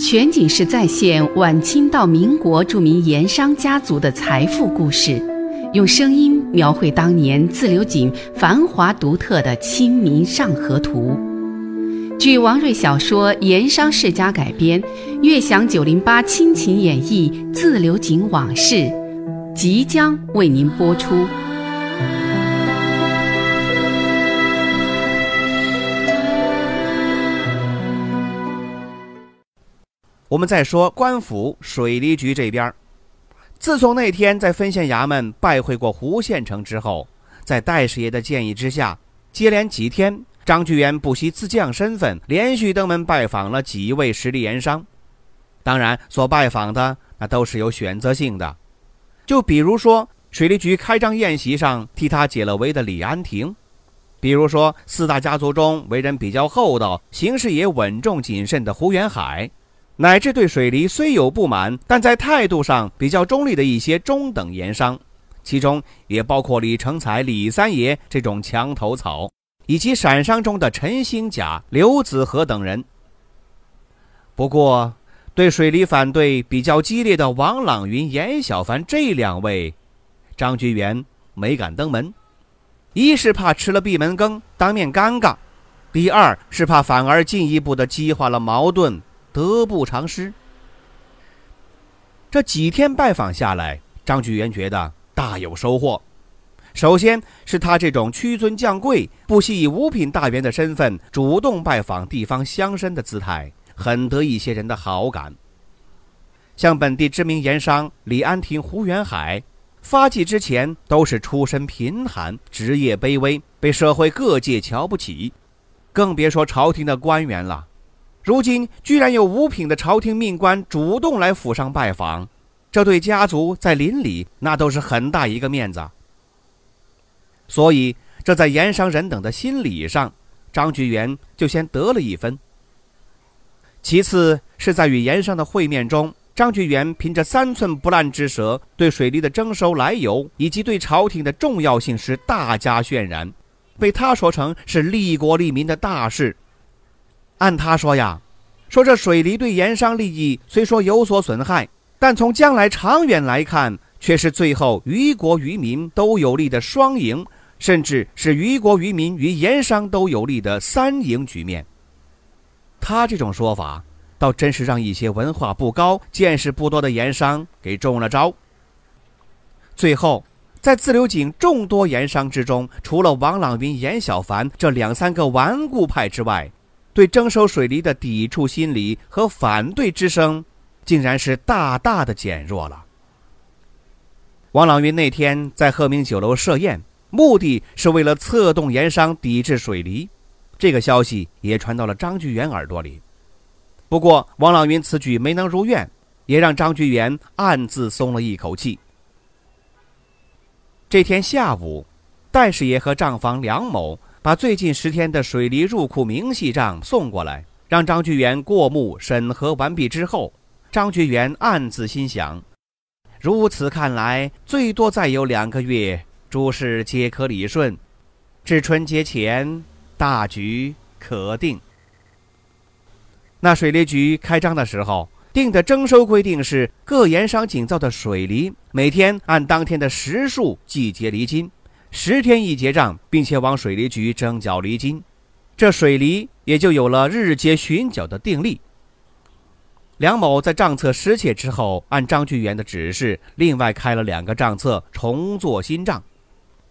全景式再现晚清到民国著名盐商家族的财富故事，用声音描绘当年自流井繁华独特的《清明上河图》。据王瑞小说《盐商世家》改编，悦享九零八亲情演绎自流井往事，即将为您播出。我们再说官府水利局这边，自从那天在分县衙门拜会过胡县城之后，在戴师爷的建议之下，接连几天，张居元不惜自降身份，连续登门拜访了几位实力盐商。当然，所拜访的那都是有选择性的，就比如说水利局开张宴席上替他解了围的李安亭，比如说四大家族中为人比较厚道、行事也稳重谨慎的胡元海。乃至对水利虽有不满，但在态度上比较中立的一些中等盐商，其中也包括李成才、李三爷这种墙头草，以及陕商中的陈兴甲、刘子和等人。不过，对水利反对比较激烈的王朗云、严小凡这两位，张居元没敢登门，一是怕吃了闭门羹，当面尴尬；第二是怕反而进一步的激化了矛盾。得不偿失。这几天拜访下来，张居元觉得大有收获。首先是他这种屈尊降贵、不惜以五品大员的身份主动拜访地方乡绅的姿态，很得一些人的好感。像本地知名盐商李安亭、胡元海，发迹之前都是出身贫寒、职业卑微，被社会各界瞧不起，更别说朝廷的官员了。如今居然有五品的朝廷命官主动来府上拜访，这对家族在邻里那都是很大一个面子。所以这在盐商人等的心理上，张居元就先得了一分。其次是在与盐商的会面中，张居元凭着三寸不烂之舌，对水利的征收来由以及对朝廷的重要性是大加渲染，被他说成是利国利民的大事。按他说呀，说这水利对盐商利益虽说有所损害，但从将来长远来看，却是最后于国于民都有利的双赢，甚至是于国于民于盐商都有利的三赢局面。他这种说法，倒真是让一些文化不高、见识不多的盐商给中了招。最后，在自流井众多盐商之中，除了王朗云、严小凡这两三个顽固派之外，对征收水利的抵触心理和反对之声，竟然是大大的减弱了。王朗云那天在鹤鸣酒楼设宴，目的是为了策动盐商抵制水利，这个消息也传到了张居元耳朵里。不过，王朗云此举没能如愿，也让张居元暗自松了一口气。这天下午，戴师爷和账房梁某。把最近十天的水利入库明细账送过来，让张居元过目审核完毕之后，张居元暗自心想：如此看来，最多再有两个月，诸事皆可理顺，至春节前，大局可定。那水利局开张的时候定的征收规定是，各盐商井造的水泥每天按当天的时数计结厘金。十天一结账，并且往水利局征缴厘金，这水利也就有了日结旬缴的定例。梁某在账册失窃之后，按张居元的指示，另外开了两个账册，重做新账。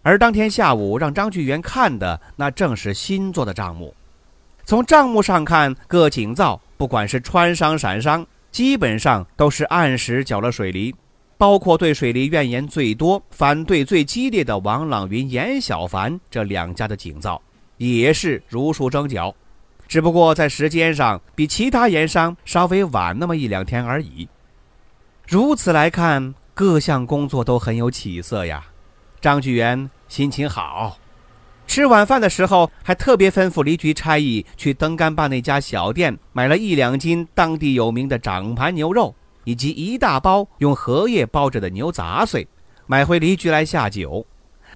而当天下午让张居元看的，那正是新做的账目。从账目上看，各井灶不管是川商、陕商，基本上都是按时缴了水利。包括对水利怨言最多、反对最激烈的王朗云、严小凡这两家的井造，也是如数征缴，只不过在时间上比其他盐商稍微晚那么一两天而已。如此来看，各项工作都很有起色呀。张居元心情好，吃晚饭的时候还特别吩咐离局差役去登干坝那家小店买了一两斤当地有名的掌盘牛肉。以及一大包用荷叶包着的牛杂碎，买回离局来下酒。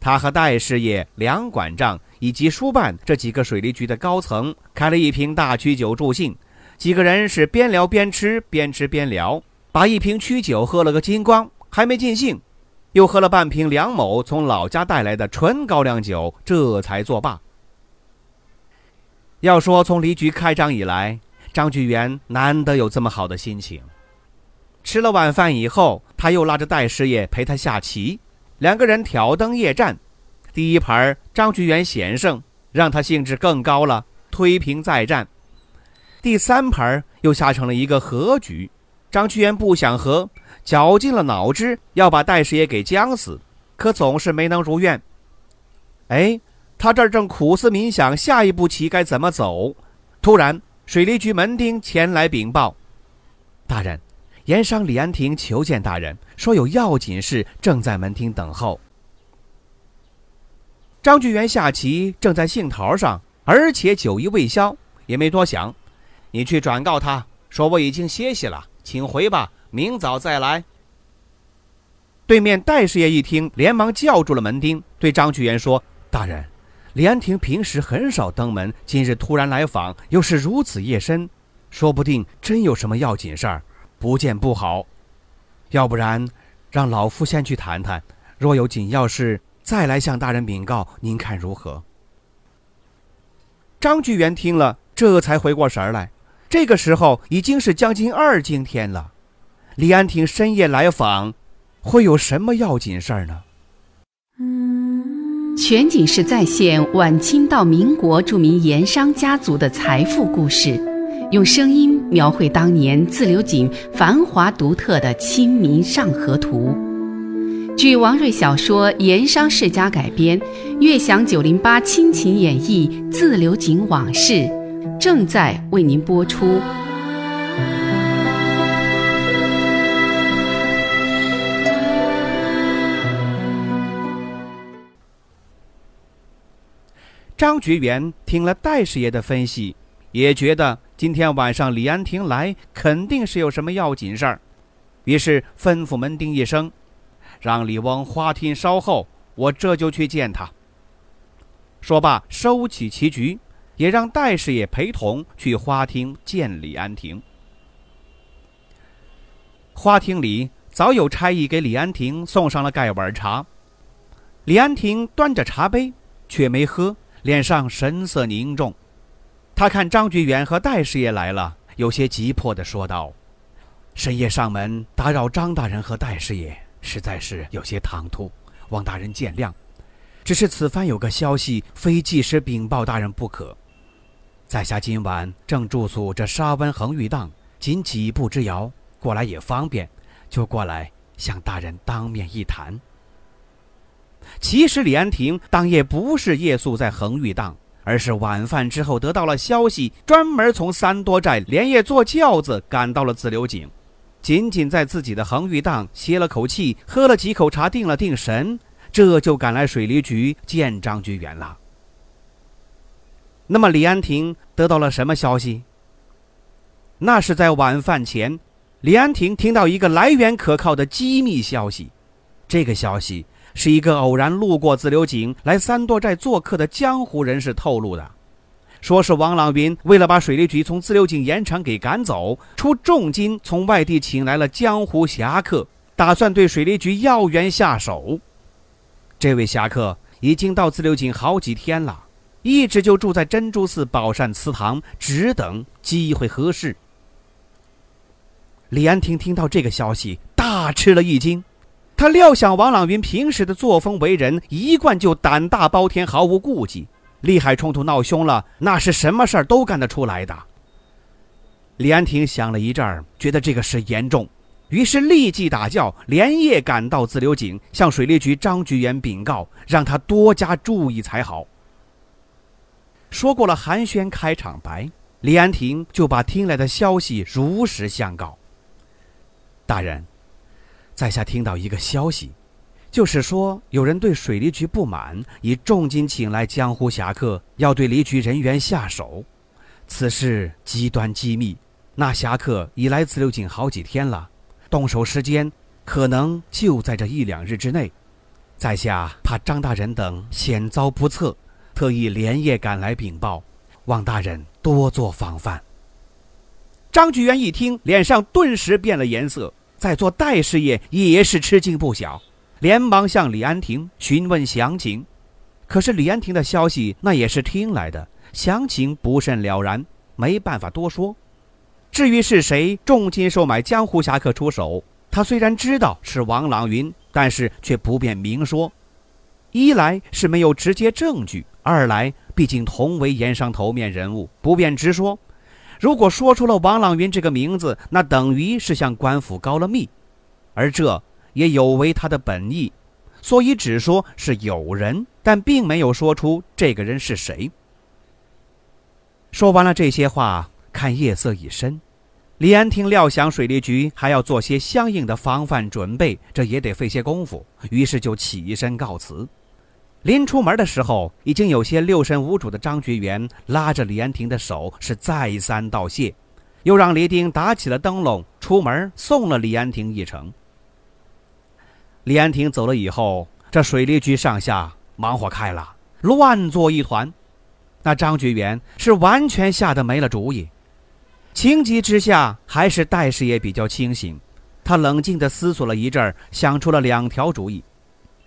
他和戴师爷、梁管账以及书办这几个水利局的高层开了一瓶大曲酒助兴，几个人是边聊边吃，边吃边聊，把一瓶曲酒喝了个精光，还没尽兴，又喝了半瓶梁某从老家带来的纯高粱酒，这才作罢。要说从离局开张以来，张居元难得有这么好的心情。吃了晚饭以后，他又拉着戴师爷陪他下棋，两个人挑灯夜战。第一盘张居元险胜，让他兴致更高了，推平再战。第三盘又下成了一个和局，张居元不想和，绞尽了脑汁要把戴师爷给将死，可总是没能如愿。哎，他这儿正苦思冥想下一步棋该怎么走，突然水利局门丁前来禀报：“大人。”盐商李安亭求见大人，说有要紧事，正在门厅等候。张居元下棋正在兴头上，而且酒意未消，也没多想。你去转告他说我已经歇息了，请回吧，明早再来。对面戴师爷一听，连忙叫住了门丁，对张居元说：“大人，李安亭平时很少登门，今日突然来访，又是如此夜深，说不定真有什么要紧事儿。”不见不好，要不然让老夫先去谈谈，若有紧要事，再来向大人禀告。您看如何？张居元听了，这才回过神来。这个时候已经是将近二更天了，李安亭深夜来访，会有什么要紧事儿呢？嗯全景式再现晚清到民国著名盐商家族的财富故事。用声音描绘当年自流井繁华独特的《清明上河图》，据王瑞小说《盐商世家》改编，悦享九零八亲情演绎自流井往事，正在为您播出。张觉元听了戴师爷的分析，也觉得。今天晚上李安亭来，肯定是有什么要紧事儿，于是吩咐门丁一声，让李翁花厅稍后，我这就去见他。说罢，收起棋局，也让戴师爷陪同去花厅见李安亭。花厅里早有差役给李安亭送上了盖碗茶，李安亭端着茶杯，却没喝，脸上神色凝重。他看张居元和戴师爷来了，有些急迫地说道：“深夜上门打扰张大人和戴师爷，实在是有些唐突，望大人见谅。只是此番有个消息，非即时禀报大人不可。在下今晚正住宿这沙湾恒玉档，仅几步之遥，过来也方便，就过来向大人当面一谈。其实李安亭当夜不是夜宿在恒玉档。”而是晚饭之后得到了消息，专门从三多寨连夜坐轿子赶到了自流井，仅仅在自己的恒玉档歇了口气，喝了几口茶，定了定神，这就赶来水利局见张局员了。那么李安亭得到了什么消息？那是在晚饭前，李安亭听到一个来源可靠的机密消息，这个消息。是一个偶然路过自流井来三多寨做客的江湖人士透露的，说是王朗云为了把水利局从自流井盐场给赶走，出重金从外地请来了江湖侠客，打算对水利局要员下手。这位侠客已经到自流井好几天了，一直就住在珍珠寺宝善祠堂，只等机会合适。李安亭听到这个消息，大吃了一惊。他料想王朗云平时的作风为人一贯就胆大包天，毫无顾忌。利害冲突闹凶了，那是什么事儿都干得出来的。李安亭想了一阵儿，觉得这个事严重，于是立即打轿，连夜赶到自流井，向水利局张局员禀告，让他多加注意才好。说过了寒暄开场白，李安亭就把听来的消息如实相告。大人。在下听到一个消息，就是说有人对水利局不满，以重金请来江湖侠客，要对离局人员下手。此事极端机密，那侠客已来自流井好几天了，动手时间可能就在这一两日之内。在下怕张大人等险遭不测，特意连夜赶来禀报，望大人多做防范。张举元一听，脸上顿时变了颜色，在做代事业也是吃惊不小，连忙向李安亭询问详情。可是李安亭的消息那也是听来的，详情不甚了然，没办法多说。至于是谁重金收买江湖侠客出手，他虽然知道是王朗云，但是却不便明说。一来是没有直接证据，二来毕竟同为盐商头面人物，不便直说。如果说出了王朗云这个名字，那等于是向官府告了密，而这也有违他的本意，所以只说是有人，但并没有说出这个人是谁。说完了这些话，看夜色已深，李安亭料想水利局还要做些相应的防范准备，这也得费些功夫，于是就起身告辞。临出门的时候，已经有些六神无主的张觉元拉着李安亭的手，是再三道谢，又让李丁打起了灯笼，出门送了李安亭一程。李安亭走了以后，这水利局上下忙活开了，乱作一团。那张觉元是完全吓得没了主意，情急之下，还是戴师爷比较清醒，他冷静地思索了一阵，想出了两条主意。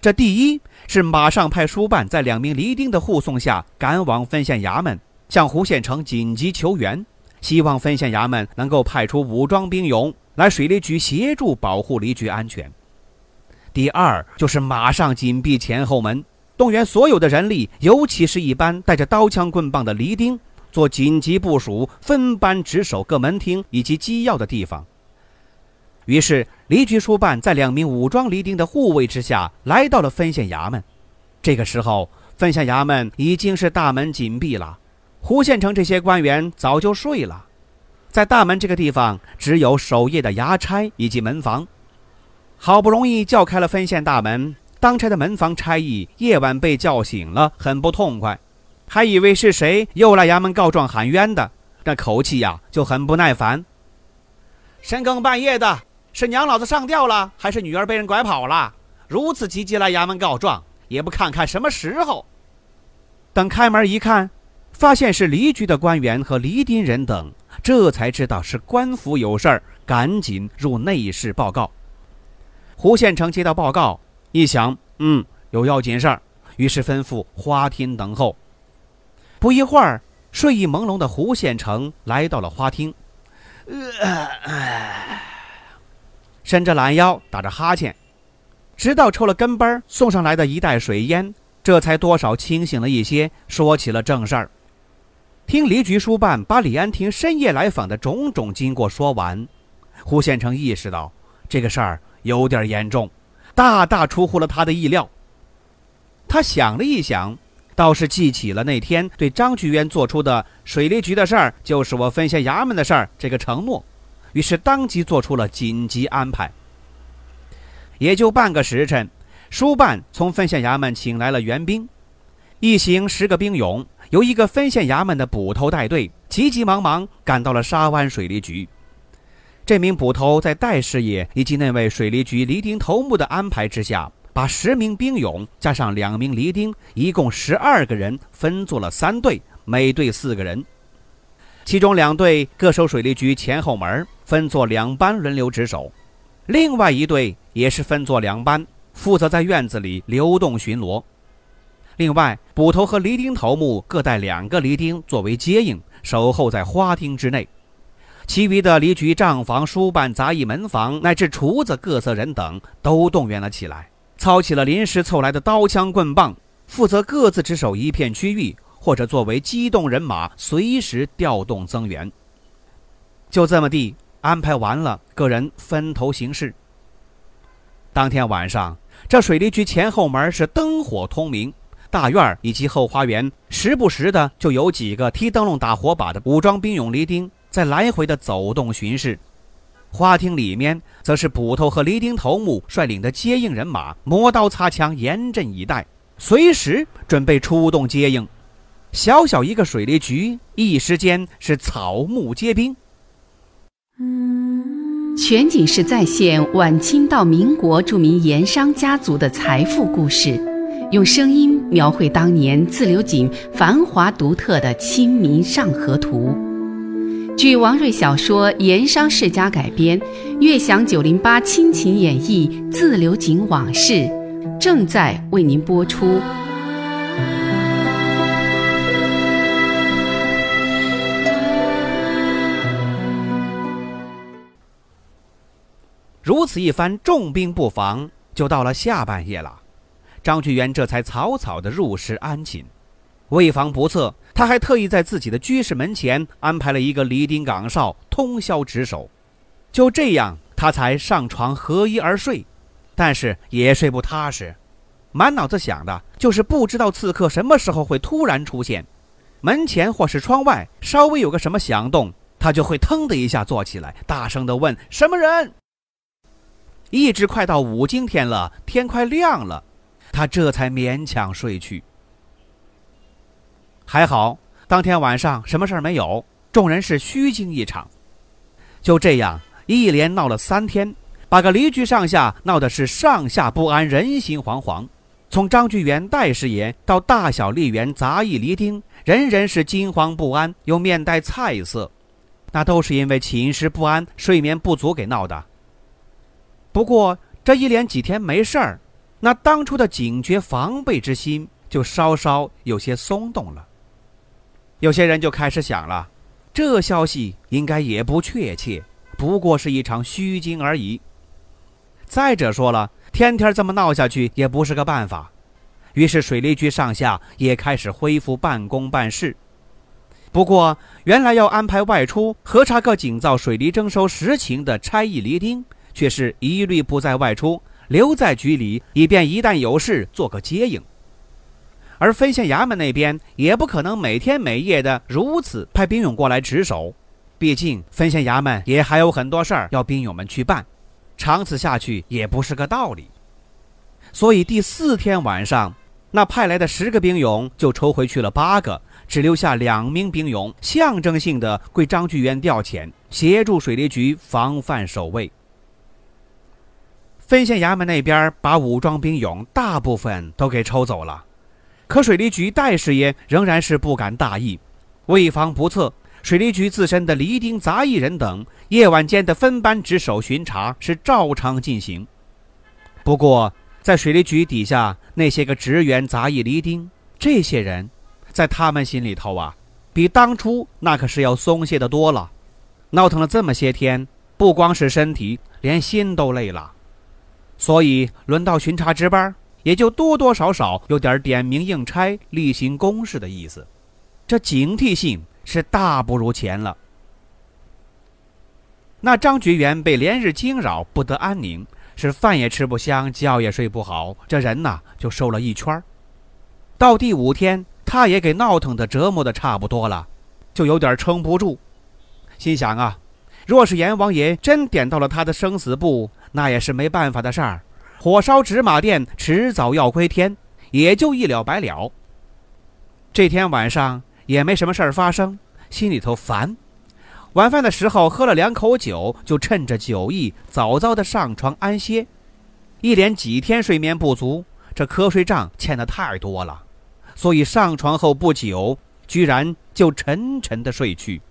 这第一是马上派书办在两名离丁的护送下赶往分县衙门，向胡县城紧急求援，希望分县衙门能够派出武装兵勇来水利局协助保护离局安全。第二就是马上紧闭前后门，动员所有的人力，尤其是一般带着刀枪棍棒的离丁，做紧急部署，分班值守各门厅以及机要的地方。于是，离局书办在两名武装离丁的护卫之下，来到了分县衙门。这个时候，分县衙门已经是大门紧闭了，胡县城这些官员早就睡了。在大门这个地方，只有守夜的衙差以及门房。好不容易叫开了分县大门，当差的门房差役夜晚被叫醒了，很不痛快，还以为是谁又来衙门告状喊冤的，那口气呀就很不耐烦。深更半夜的。是娘老子上吊了，还是女儿被人拐跑了？如此急急来衙门告状，也不看看什么时候。等开门一看，发现是离局的官员和离丁人等，这才知道是官府有事儿，赶紧入内室报告。胡县城接到报告，一想，嗯，有要紧事儿，于是吩咐花厅等候。不一会儿，睡意朦胧的胡县城来到了花厅。呃。伸着懒腰，打着哈欠，直到抽了跟班送上来的一袋水烟，这才多少清醒了一些，说起了正事儿。听离局书办把李安亭深夜来访的种种经过说完，胡县城意识到这个事儿有点严重，大大出乎了他的意料。他想了一想，倒是记起了那天对张菊渊做出的“水利局的事儿就是我分县衙门的事儿”这个承诺。于是当即做出了紧急安排。也就半个时辰，书办从分县衙门请来了援兵，一行十个兵勇，由一个分县衙门的捕头带队，急急忙忙赶到了沙湾水利局。这名捕头在戴师爷以及那位水利局离丁头目的安排之下，把十名兵勇加上两名离丁，一共十二个人分作了三队，每队四个人，其中两队各守水利局前后门。分作两班轮流值守，另外一队也是分作两班，负责在院子里流动巡逻。另外，捕头和离丁头目各带两个离丁作为接应，守候在花厅之内。其余的离局账房、书办、杂役、门房乃至厨子、各色人等都动员了起来，操起了临时凑来的刀枪棍棒，负责各自值守一片区域，或者作为机动人马，随时调动增援。就这么地。安排完了，个人分头行事。当天晚上，这水利局前后门是灯火通明，大院以及后花园时不时的就有几个提灯笼打火把的武装兵勇离丁在来回的走动巡视。花厅里面则是捕头和离丁头目率领的接应人马，磨刀擦枪，严阵以待，随时准备出动接应。小小一个水利局，一时间是草木皆兵。全景式再现晚清到民国著名盐商家族的财富故事，用声音描绘当年自流井繁华独特的《清明上河图》。据王瑞小说《盐商世家》改编，悦享九零八亲情演绎自流井往事，正在为您播出。如此一番重兵布防，就到了下半夜了。张居元这才草草的入室安寝。为防不测，他还特意在自己的居室门前安排了一个离丁岗哨，通宵值守。就这样，他才上床合衣而睡。但是也睡不踏实，满脑子想的就是不知道刺客什么时候会突然出现。门前或是窗外稍微有个什么响动，他就会腾的一下坐起来，大声的问：“什么人？”一直快到五更天了，天快亮了，他这才勉强睡去。还好，当天晚上什么事儿没有，众人是虚惊一场。就这样一连闹了三天，把个离居上下闹得是上下不安，人心惶惶。从张居元戴师爷到大小吏员杂役梨丁，人人是惊慌不安，又面带菜色，那都是因为寝食不安、睡眠不足给闹的。不过这一连几天没事儿，那当初的警觉防备之心就稍稍有些松动了。有些人就开始想了，这消息应该也不确切，不过是一场虚惊而已。再者说了，天天这么闹下去也不是个办法，于是水利局上下也开始恢复办公办事。不过原来要安排外出核查各井灶水利征收实情的差役离丁。却是一律不再外出，留在局里，以便一旦有事做个接应。而分县衙门那边也不可能每天每夜的如此派兵勇过来值守，毕竟分县衙门也还有很多事儿要兵勇们去办，长此下去也不是个道理。所以第四天晚上，那派来的十个兵勇就抽回去了八个，只留下两名兵勇，象征性的归张居元调遣，协助水利局防范守卫。分县衙门那边把武装兵勇大部分都给抽走了，可水利局戴师爷仍然是不敢大意，为防不测，水利局自身的离丁杂役人等夜晚间的分班值守巡查是照常进行。不过，在水利局底下那些个职员杂役离丁，这些人，在他们心里头啊，比当初那可是要松懈的多了。闹腾了这么些天，不光是身体，连心都累了。所以，轮到巡查值班，也就多多少少有点点名应差、例行公事的意思。这警惕性是大不如前了。那张觉元被连日惊扰，不得安宁，是饭也吃不香，觉也睡不好，这人呐就瘦了一圈到第五天，他也给闹腾的折磨的差不多了，就有点撑不住，心想啊，若是阎王爷真点到了他的生死簿。那也是没办法的事儿，火烧纸马店，迟早要归天，也就一了百了。这天晚上也没什么事儿发生，心里头烦。晚饭的时候喝了两口酒，就趁着酒意早早的上床安歇。一连几天睡眠不足，这瞌睡账欠的太多了，所以上床后不久，居然就沉沉的睡去。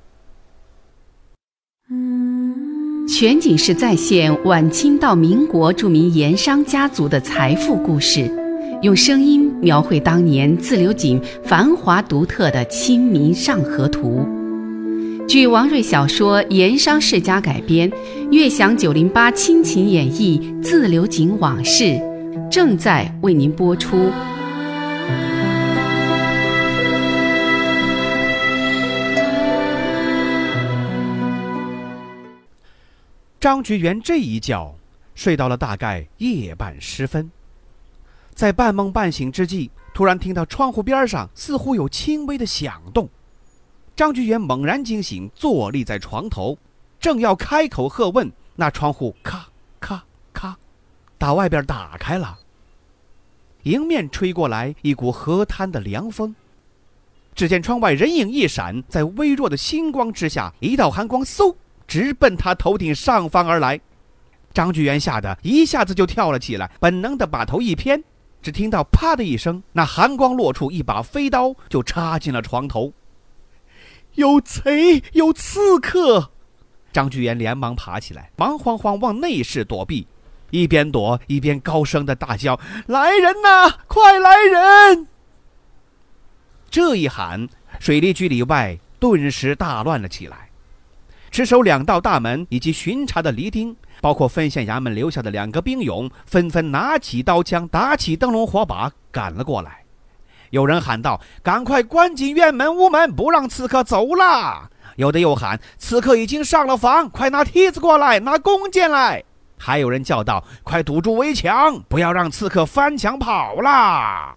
全景式再现晚清到民国著名盐商家族的财富故事，用声音描绘当年自流井繁华独特的《清明上河图》。据王瑞小说《盐商世家》改编，悦享九零八亲情演绎自流井往事，正在为您播出。张菊元这一觉睡到了大概夜半时分，在半梦半醒之际，突然听到窗户边上似乎有轻微的响动。张菊元猛然惊醒，坐立在床头，正要开口喝问，那窗户咔咔咔，打外边打开了，迎面吹过来一股河滩的凉风。只见窗外人影一闪，在微弱的星光之下，一道寒光嗖。直奔他头顶上方而来，张居元吓得一下子就跳了起来，本能的把头一偏，只听到“啪”的一声，那寒光落处，一把飞刀就插进了床头。有贼，有刺客！张居元连忙爬起来，忙慌慌往内室躲避，一边躲一边高声的大叫：“来人呐，快来人！”这一喊，水利局里外顿时大乱了起来。值守两道大门以及巡查的黎丁，包括分县衙门留下的两个兵勇，纷纷拿起刀枪，打起灯笼火把，赶了过来。有人喊道：“赶快关紧院门屋门，不让刺客走啦！”有的又喊：“刺客已经上了房，快拿梯子过来，拿弓箭来！”还有人叫道：“快堵住围墙，不要让刺客翻墙跑啦！”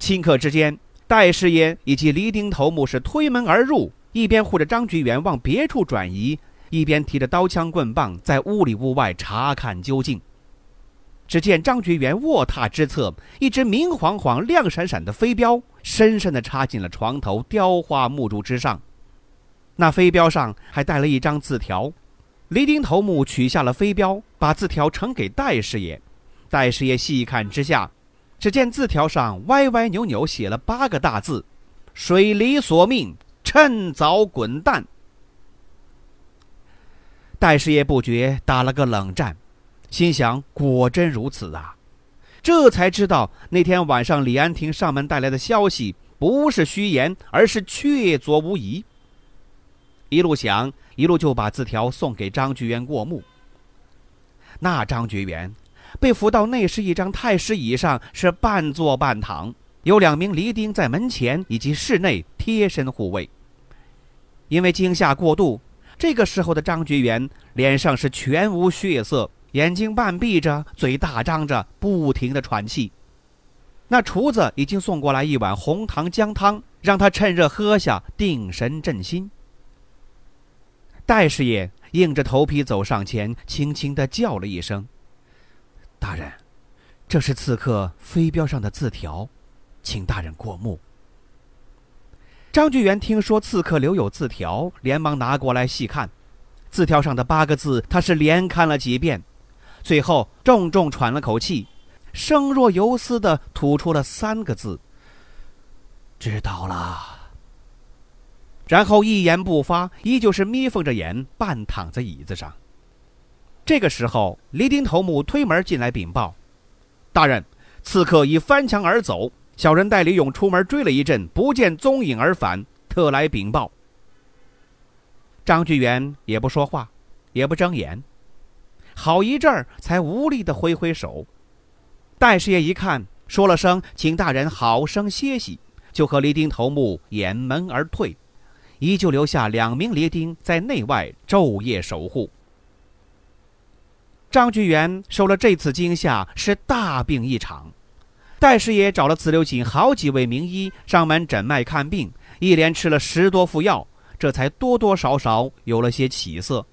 顷刻之间，戴师爷以及黎丁头目是推门而入。一边护着张局员往别处转移，一边提着刀枪棍棒在屋里屋外查看究竟。只见张局员卧榻之侧，一只明晃晃、亮闪闪的飞镖深深地插进了床头雕花木柱之上。那飞镖上还带了一张字条。雷丁头目取下了飞镖，把字条呈给戴师爷。戴师爷细看之下，只见字条上歪歪扭扭写了八个大字：“水里索命。”趁早滚蛋！戴师爷不觉打了个冷战，心想：果真如此啊！这才知道那天晚上李安亭上门带来的消息不是虚言，而是确凿无疑。一路想，一路就把字条送给张局员过目。那张局员被扶到内室一张太师椅上，是半坐半躺。有两名黎丁在门前以及室内贴身护卫。因为惊吓过度，这个时候的张觉元脸上是全无血色，眼睛半闭着，嘴大张着，不停的喘气。那厨子已经送过来一碗红糖姜汤，让他趁热喝下，定神镇心。戴师爷硬着头皮走上前，轻轻的叫了一声：“大人，这是刺客飞镖上的字条。”请大人过目。张居元听说刺客留有字条，连忙拿过来细看。字条上的八个字，他是连看了几遍，最后重重喘了口气，声若游丝的吐出了三个字：“知道了。”然后一言不发，依旧是眯缝着眼，半躺在椅子上。这个时候，黎丁头目推门进来禀报：“大人，刺客已翻墙而走。”小人带李勇出门追了一阵，不见踪影而返，特来禀报。张居元也不说话，也不睁眼，好一阵儿才无力的挥挥手。戴师爷一看，说了声“请大人好生歇息”，就和黎丁头目掩门而退，依旧留下两名黎丁在内外昼夜守护。张居元受了这次惊吓，是大病一场。戴师爷找了紫流井好几位名医上门诊脉看病，一连吃了十多副药，这才多多少少有了些起色，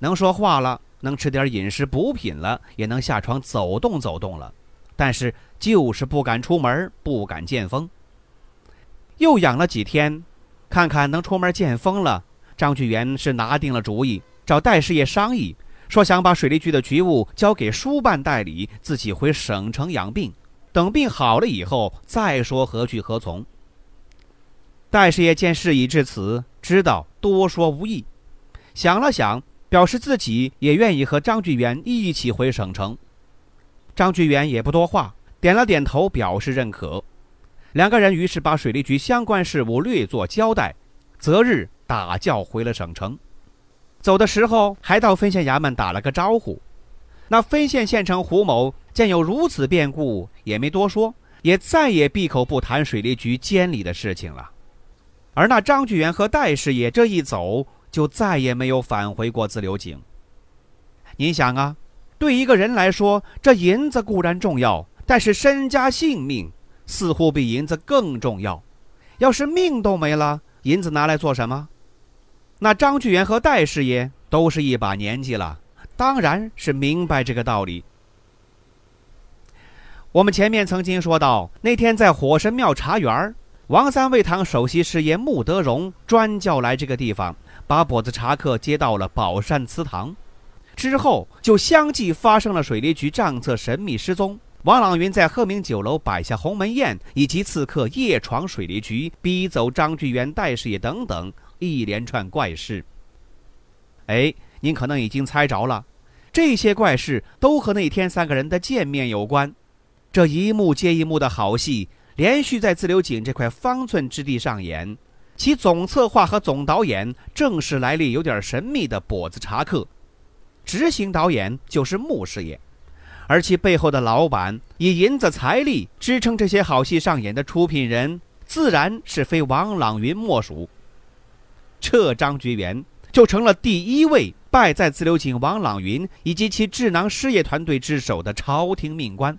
能说话了，能吃点饮食补品了，也能下床走动走动了，但是就是不敢出门，不敢见风。又养了几天，看看能出门见风了，张居元是拿定了主意，找戴师爷商议，说想把水利局的局务交给书办代理，自己回省城养病。等病好了以后再说何去何从。戴师爷见事已至此，知道多说无益，想了想，表示自己也愿意和张巨元一起回省城。张巨元也不多话，点了点头，表示认可。两个人于是把水利局相关事务略作交代，择日打轿回了省城。走的时候还到分县衙门打了个招呼。那分县县城胡某见有如此变故，也没多说，也再也闭口不谈水利局监理的事情了。而那张巨源和戴师爷这一走，就再也没有返回过自流井。您想啊，对一个人来说，这银子固然重要，但是身家性命似乎比银子更重要。要是命都没了，银子拿来做什么？那张巨源和戴师爷都是一把年纪了。当然是明白这个道理。我们前面曾经说到，那天在火神庙茶园王三味堂首席师爷穆德荣专叫来这个地方，把跛子茶客接到了宝山祠堂，之后就相继发生了水利局账册神秘失踪、王朗云在鹤鸣酒楼摆下鸿门宴，以及刺客夜闯水利局、逼走张居元戴师爷等等一连串怪事。哎，您可能已经猜着了，这些怪事都和那天三个人的见面有关。这一幕接一幕的好戏，连续在自流井这块方寸之地上演。其总策划和总导演正是来历有点神秘的跛子查克，执行导演就是穆师爷。而其背后的老板以银子财力支撑这些好戏上演的出品人，自然是非王朗云莫属。这张觉元就成了第一位败在自流井王朗云以及其智囊事业团队之手的朝廷命官。